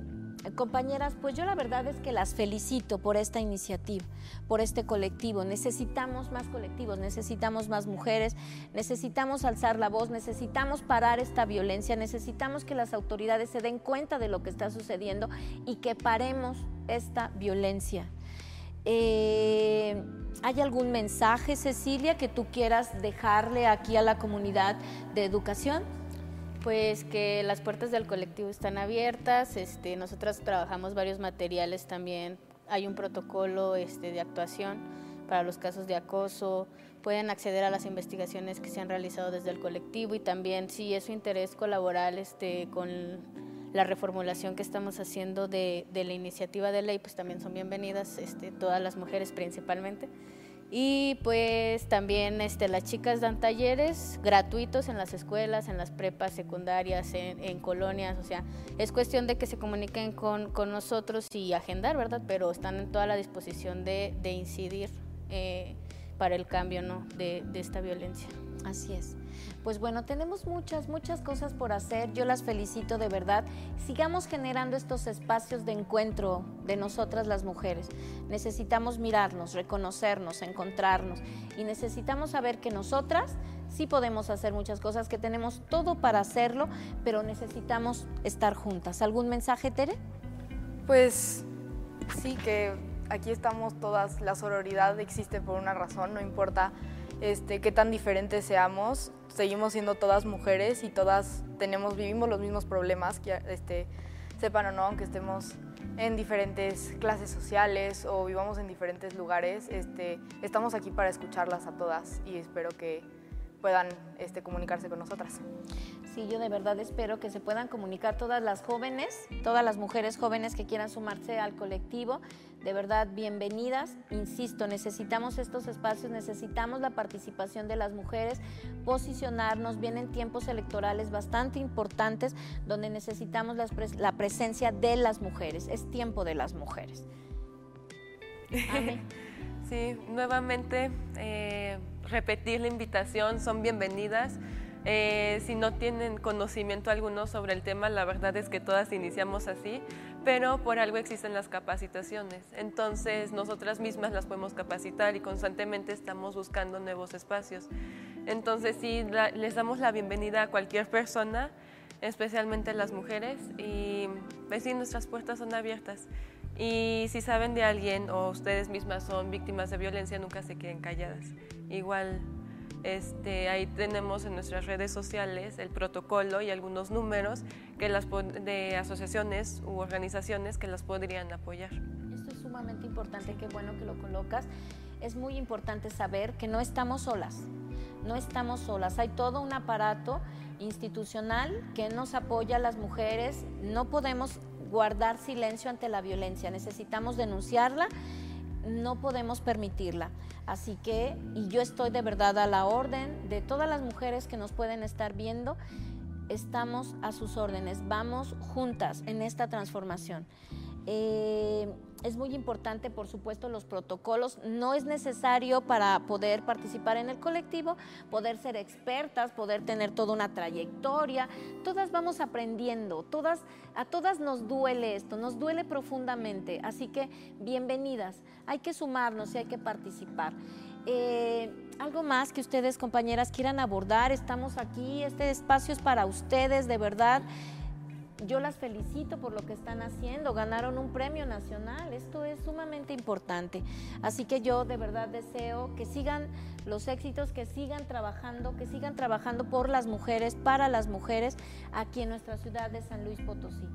compañeras, pues yo la verdad es que las felicito por esta iniciativa, por este colectivo. Necesitamos más colectivos, necesitamos más mujeres, necesitamos alzar la voz, necesitamos parar esta violencia, necesitamos que las autoridades se den cuenta de lo que está sucediendo y que paremos esta violencia. Eh, ¿Hay algún mensaje, Cecilia, que tú quieras dejarle aquí a la comunidad de educación? Pues que las puertas del colectivo están abiertas, este, nosotros trabajamos varios materiales también, hay un protocolo este, de actuación para los casos de acoso, pueden acceder a las investigaciones que se han realizado desde el colectivo y también si es su interés colaborar este, con la reformulación que estamos haciendo de, la iniciativa de ley, pues también son bienvenidas, este, todas las mujeres principalmente. Y pues también este, las chicas dan talleres gratuitos en las escuelas, en las prepas secundarias, en, colonias, o sea, es cuestión de que se comuniquen con, nosotros y agendar, ¿verdad? Pero están en toda la disposición de, incidir eh, para el cambio ¿no? de esta violencia. Así es. Pues bueno, tenemos muchas, muchas cosas por hacer. Yo las felicito de verdad. Sigamos generando estos espacios de encuentro de nosotras las mujeres. Necesitamos mirarnos, reconocernos, encontrarnos y necesitamos saber que nosotras sí podemos hacer muchas cosas, que tenemos todo para hacerlo, pero necesitamos estar juntas. ¿Algún mensaje, Tere? Pues sí, que aquí estamos todas, la sororidad existe por una razón, no importa este, qué tan diferentes seamos, seguimos siendo todas mujeres y todas tenemos, vivimos los mismos problemas, que, este, sepan o no, aunque estemos en diferentes clases sociales o vivamos en diferentes lugares, este, estamos aquí para escucharlas a todas y espero que puedan este, comunicarse con nosotras. Sí, yo de verdad espero que se puedan comunicar todas las jóvenes, todas las mujeres jóvenes que quieran sumarse al colectivo. De verdad, bienvenidas. Insisto, necesitamos estos espacios, necesitamos la participación de las mujeres, posicionarnos. Vienen tiempos electorales bastante importantes donde necesitamos la, pres- la presencia de las mujeres. Es tiempo de las mujeres. [LAUGHS] Ame. Sí, nuevamente eh, repetir la invitación, son bienvenidas. Eh, si no tienen conocimiento alguno sobre el tema, la verdad es que todas iniciamos así, pero por algo existen las capacitaciones. Entonces, nosotras mismas las podemos capacitar y constantemente estamos buscando nuevos espacios. Entonces, sí, les damos la bienvenida a cualquier persona, especialmente las mujeres, y pues sí, nuestras puertas son abiertas. Y si saben de alguien o ustedes mismas son víctimas de violencia, nunca se queden calladas. Igual, este, ahí tenemos en nuestras redes sociales el protocolo y algunos números que las, de asociaciones u organizaciones que las podrían apoyar. Esto es sumamente importante, qué bueno que lo colocas. Es muy importante saber que no estamos solas, no estamos solas. Hay todo un aparato institucional que nos apoya a las mujeres. No podemos guardar silencio ante la violencia, necesitamos denunciarla, no podemos permitirla. Así que, y yo estoy de verdad a la orden de todas las mujeres que nos pueden estar viendo, estamos a sus órdenes, vamos juntas en esta transformación. Eh, es muy importante, por supuesto, los protocolos. No es necesario para poder participar en el colectivo, poder ser expertas, poder tener toda una trayectoria. Todas vamos aprendiendo, todas, a todas nos duele esto, nos duele profundamente. Así que bienvenidas, hay que sumarnos y hay que participar. Eh, algo más que ustedes, compañeras, quieran abordar. Estamos aquí, este espacio es para ustedes, de verdad yo las felicito por lo que están haciendo, ganaron un premio nacional, esto es sumamente importante. Así que yo de verdad deseo que sigan los éxitos, que sigan trabajando, que sigan trabajando por las mujeres, para las mujeres aquí en nuestra ciudad de San Luis Potosí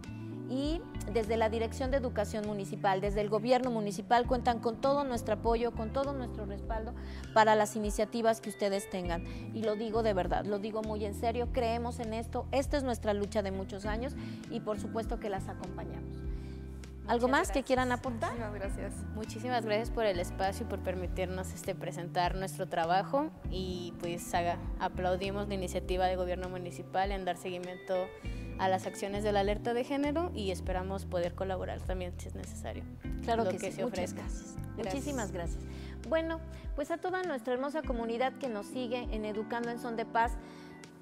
y desde la Dirección de Educación Municipal, desde el Gobierno Municipal, cuentan con todo nuestro apoyo, con todo nuestro respaldo para las iniciativas que ustedes tengan. Y lo digo de verdad, lo digo muy en serio, creemos en esto, esta es nuestra lucha de muchos años y por supuesto que las acompañamos. ¿Algo Muchas más que gracias. quieran aportar? Muchísimas gracias. Muchísimas gracias por el espacio y por permitirnos este, presentar nuestro trabajo y pues haga- aplaudimos la iniciativa del gobierno municipal en dar seguimiento a las acciones de la alerta de género y esperamos poder colaborar también si es necesario. Claro lo que, que sí. se Muchas ofrezca. gracias. Gracias. Muchísimas gracias. Bueno, pues a toda nuestra hermosa comunidad que nos sigue en Educando en Son de Paz,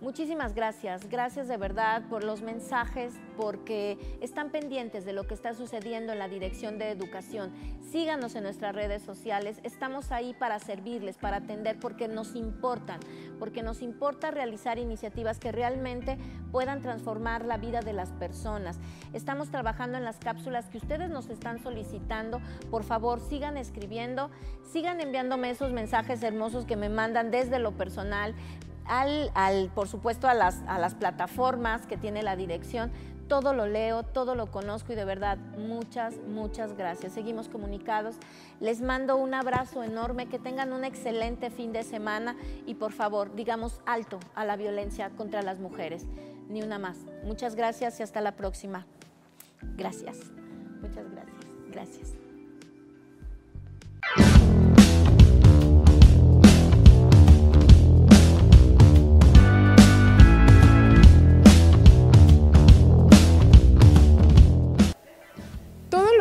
muchísimas gracias. Gracias de verdad por los mensajes, porque están pendientes de lo que está sucediendo en la Dirección de Educación. Síganos en nuestras redes sociales. Estamos ahí para servirles, para atender, porque nos importan, porque nos importa realizar iniciativas que realmente puedan transformar la vida de las personas. Estamos trabajando en las cápsulas que ustedes nos están solicitando. Por favor, sigan escribiendo, sigan enviándome esos mensajes hermosos que me mandan desde lo personal, al, al, por supuesto a las, a las plataformas que tiene la dirección. Todo lo leo, todo lo conozco y de verdad muchas, muchas gracias. Seguimos comunicados. Les mando un abrazo enorme, que tengan un excelente fin de semana y por favor digamos alto a la violencia contra las mujeres. Ni una más. Muchas gracias y hasta la próxima. Gracias. Muchas gracias. Gracias.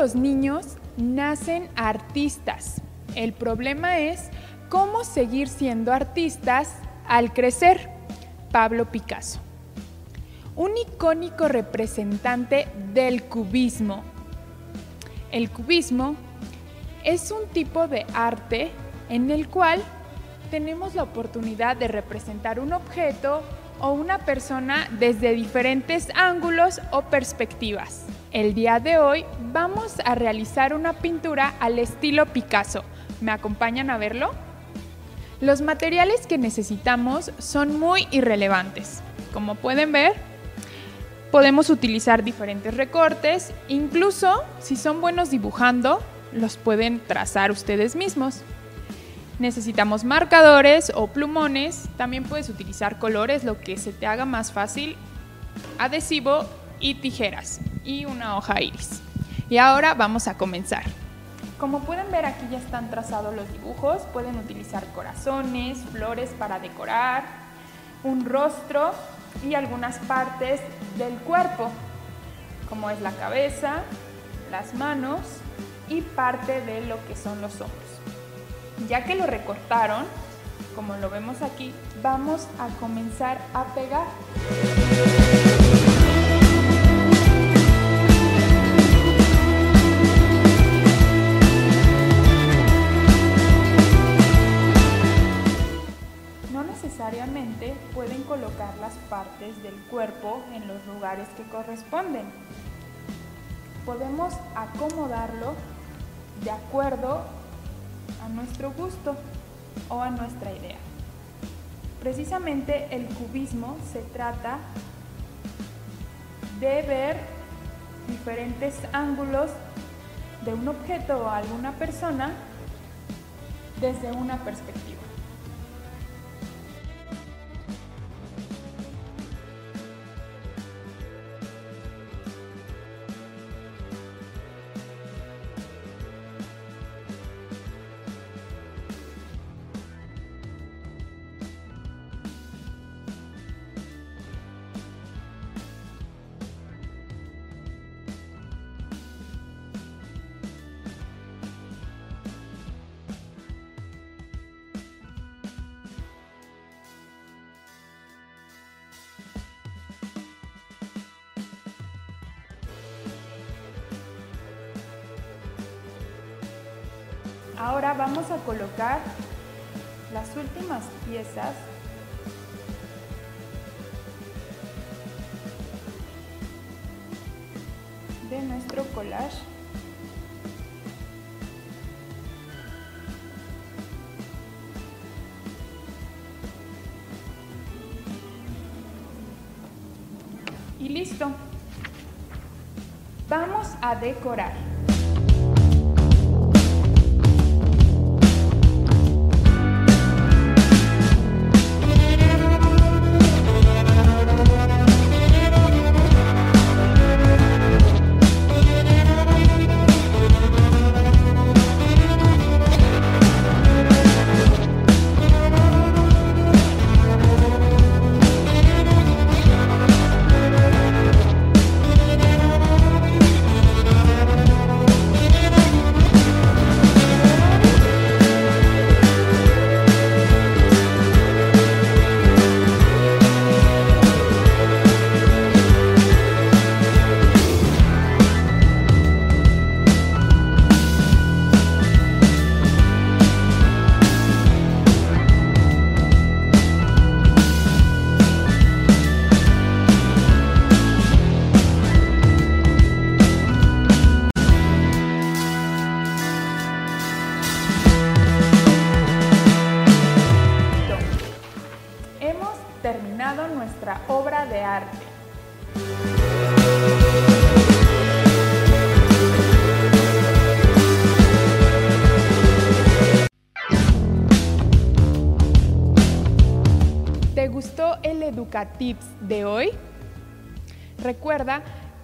Los niños nacen artistas. El problema es cómo seguir siendo artistas al crecer. Pablo Picasso. Un icónico representante del cubismo. El cubismo es un tipo de arte en el cual tenemos la oportunidad de representar un objeto o una persona desde diferentes ángulos o perspectivas. El día de hoy vamos a realizar una pintura al estilo Picasso. ¿Me acompañan a verlo? Los materiales que necesitamos son muy irrelevantes. Como pueden ver, podemos utilizar diferentes recortes, incluso si son buenos dibujando, los pueden trazar ustedes mismos. Necesitamos marcadores o plumones, también puedes utilizar colores, lo que se te haga más fácil, adhesivo y tijeras y una hoja iris. Y ahora vamos a comenzar. Como pueden ver aquí ya están trazados los dibujos, pueden utilizar corazones, flores para decorar, un rostro y algunas partes del cuerpo, como es la cabeza, las manos y parte de lo que son los hombros. Ya que lo recortaron, como lo vemos aquí, vamos a comenzar a pegar. Partes del cuerpo en los lugares que corresponden. Podemos acomodarlo de acuerdo a nuestro gusto o a nuestra idea. Precisamente el cubismo se trata de ver diferentes ángulos de un objeto o alguna persona desde una perspectiva. De nuestro collage. Y listo. Vamos a decorar. Educatips de hoy? Recuerda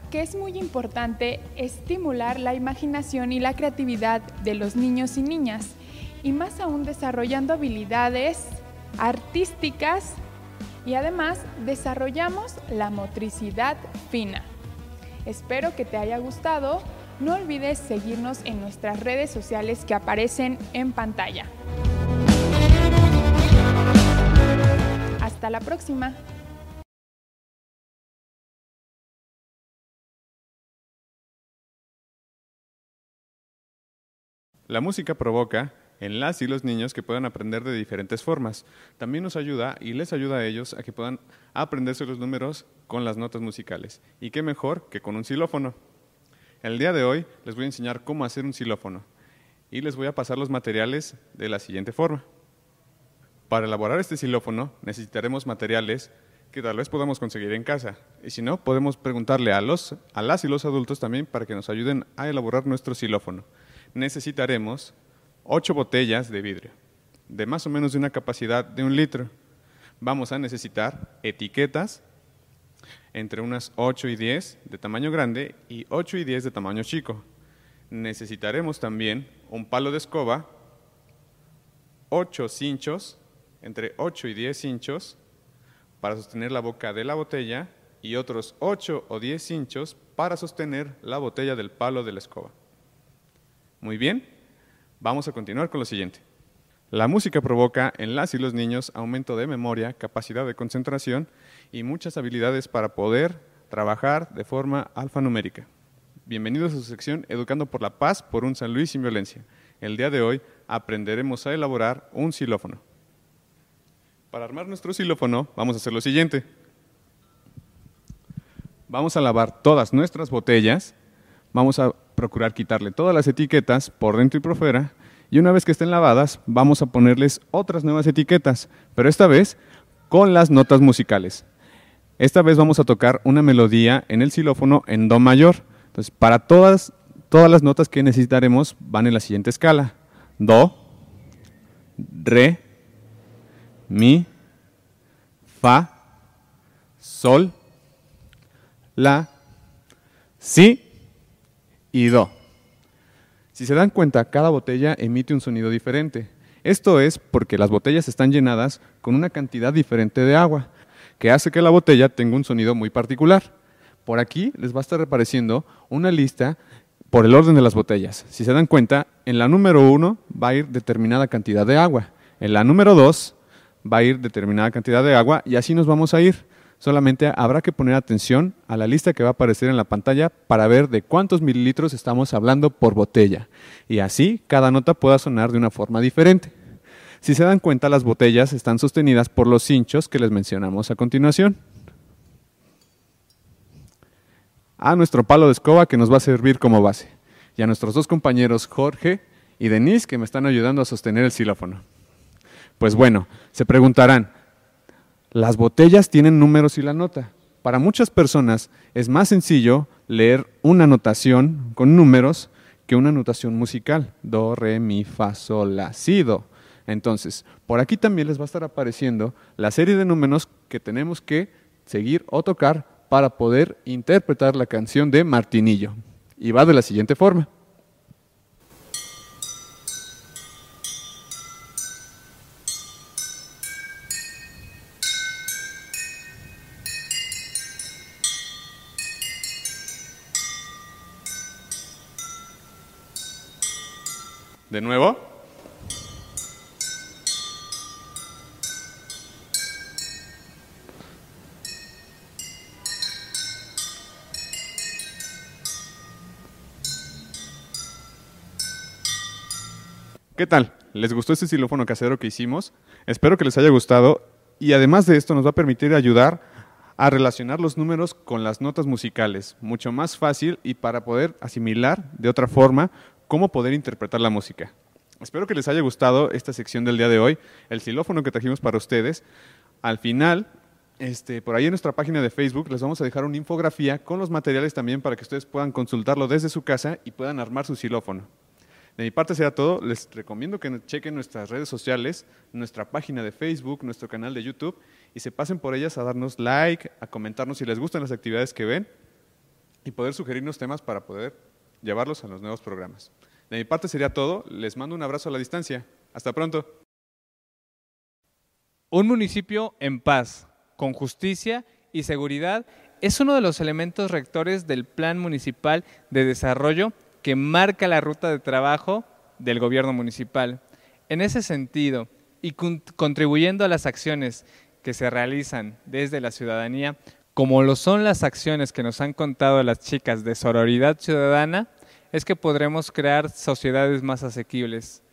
que es muy importante estimular la imaginación y la creatividad de los niños y niñas, y más aún desarrollando habilidades artísticas y además desarrollamos la motricidad fina. Espero que te haya gustado. No olvides seguirnos en nuestras redes sociales que aparecen en pantalla. Hasta la próxima. La música provoca en las y los niños que puedan aprender de diferentes formas. También nos ayuda y les ayuda a ellos a que puedan aprenderse los números con las notas musicales. Y qué mejor que con un xilófono. El día de hoy les voy a enseñar cómo hacer un xilófono y les voy a pasar los materiales de la siguiente forma. Para elaborar este xilófono necesitaremos materiales que tal vez podamos conseguir en casa. Y si no, podemos preguntarle a, los, a las y los adultos también para que nos ayuden a elaborar nuestro xilófono. Necesitaremos ocho botellas de vidrio, de más o menos de una capacidad de un litro. Vamos a necesitar etiquetas entre unas 8 y 10 de tamaño grande y 8 y 10 de tamaño chico. Necesitaremos también un palo de escoba, 8 cinchos, entre 8 y 10 cinchos, para sostener la boca de la botella y otros 8 o 10 cinchos para sostener la botella del palo de la escoba. Muy bien, vamos a continuar con lo siguiente. La música provoca en las y los niños aumento de memoria, capacidad de concentración y muchas habilidades para poder trabajar de forma alfanumérica. Bienvenidos a su sección Educando por la Paz por un San Luis sin violencia. El día de hoy aprenderemos a elaborar un xilófono. Para armar nuestro xilófono vamos a hacer lo siguiente. Vamos a lavar todas nuestras botellas, vamos a procurar quitarle todas las etiquetas por dentro y por fuera y una vez que estén lavadas vamos a ponerles otras nuevas etiquetas, pero esta vez con las notas musicales. Esta vez vamos a tocar una melodía en el xilófono en Do mayor. Entonces, para todas, todas las notas que necesitaremos van en la siguiente escala. Do, Re, Mi, Fa, Sol, La, Si y Do. Si se dan cuenta, cada botella emite un sonido diferente. Esto es porque las botellas están llenadas con una cantidad diferente de agua, que hace que la botella tenga un sonido muy particular. Por aquí les va a estar apareciendo una lista por el orden de las botellas. Si se dan cuenta, en la número uno va a ir determinada cantidad de agua, en la número dos va a ir determinada cantidad de agua y así nos vamos a ir. Solamente habrá que poner atención a la lista que va a aparecer en la pantalla para ver de cuántos mililitros estamos hablando por botella. Y así cada nota pueda sonar de una forma diferente. Si se dan cuenta, las botellas están sostenidas por los cinchos que les mencionamos a continuación. a nuestro palo de escoba que nos va a servir como base, y a nuestros dos compañeros Jorge y Denise que me están ayudando a sostener el xilófono. Pues bueno, se preguntarán, las botellas tienen números y la nota. Para muchas personas es más sencillo leer una notación con números que una notación musical, do, re, mi, fa, sol, la, si, do. Entonces, por aquí también les va a estar apareciendo la serie de números que tenemos que seguir o tocar para poder interpretar la canción de Martinillo. Y va de la siguiente forma. De nuevo. ¿Qué tal? ¿Les gustó este xilófono casero que hicimos? Espero que les haya gustado y además de esto nos va a permitir ayudar a relacionar los números con las notas musicales, mucho más fácil y para poder asimilar de otra forma cómo poder interpretar la música. Espero que les haya gustado esta sección del día de hoy, el xilófono que trajimos para ustedes. Al final, este, por ahí en nuestra página de Facebook les vamos a dejar una infografía con los materiales también para que ustedes puedan consultarlo desde su casa y puedan armar su xilófono. De mi parte será todo. Les recomiendo que chequen nuestras redes sociales, nuestra página de Facebook, nuestro canal de YouTube y se pasen por ellas a darnos like, a comentarnos si les gustan las actividades que ven y poder sugerirnos temas para poder llevarlos a los nuevos programas. De mi parte sería todo. Les mando un abrazo a la distancia. Hasta pronto. Un municipio en paz, con justicia y seguridad es uno de los elementos rectores del Plan Municipal de Desarrollo que marca la ruta de trabajo del gobierno municipal. En ese sentido, y contribuyendo a las acciones que se realizan desde la ciudadanía, como lo son las acciones que nos han contado las chicas de Sororidad Ciudadana, es que podremos crear sociedades más asequibles,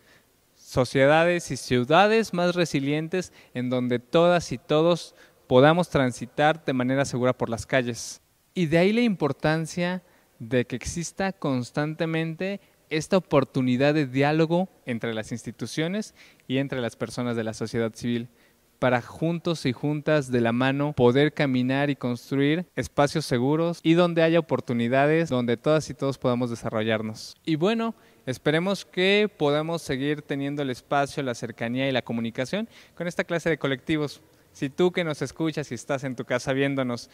sociedades y ciudades más resilientes en donde todas y todos podamos transitar de manera segura por las calles. Y de ahí la importancia de que exista constantemente esta oportunidad de diálogo entre las instituciones y entre las personas de la sociedad civil para juntos y juntas de la mano poder caminar y construir espacios seguros y donde haya oportunidades donde todas y todos podamos desarrollarnos. Y bueno, esperemos que podamos seguir teniendo el espacio, la cercanía y la comunicación con esta clase de colectivos. Si tú que nos escuchas y estás en tu casa viéndonos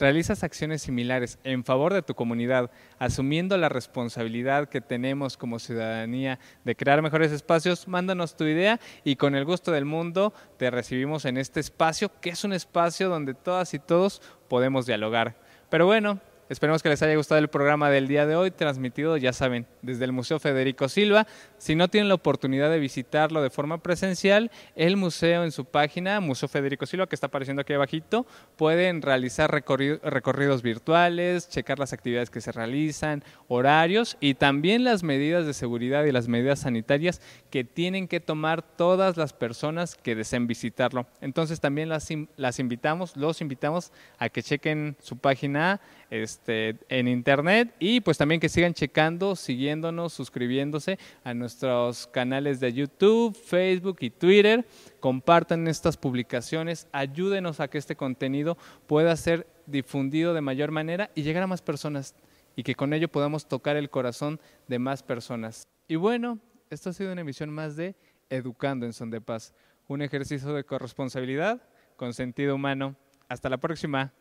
realizas acciones similares en favor de tu comunidad, asumiendo la responsabilidad que tenemos como ciudadanía de crear mejores espacios, mándanos tu idea y con el gusto del mundo te recibimos en este espacio, que es un espacio donde todas y todos podemos dialogar. Pero bueno, Esperemos que les haya gustado el programa del día de hoy, transmitido, ya saben, desde el Museo Federico Silva. Si no tienen la oportunidad de visitarlo de forma presencial, el museo en su página, Museo Federico Silva, que está apareciendo aquí abajito, pueden realizar recorridos virtuales, checar las actividades que se realizan, horarios y también las medidas de seguridad y las medidas sanitarias que tienen que tomar todas las personas que deseen visitarlo. Entonces también las, las invitamos, los invitamos a que chequen su página este, en internet y pues también que sigan checando, siguiéndonos, suscribiéndose a nuestros canales de YouTube, Facebook y Twitter. Compartan estas publicaciones, ayúdenos a que este contenido pueda ser difundido de mayor manera y llegar a más personas y que con ello podamos tocar el corazón de más personas. Y bueno, esto ha sido una emisión más de Educando en Son de Paz, un ejercicio de corresponsabilidad con sentido humano. Hasta la próxima.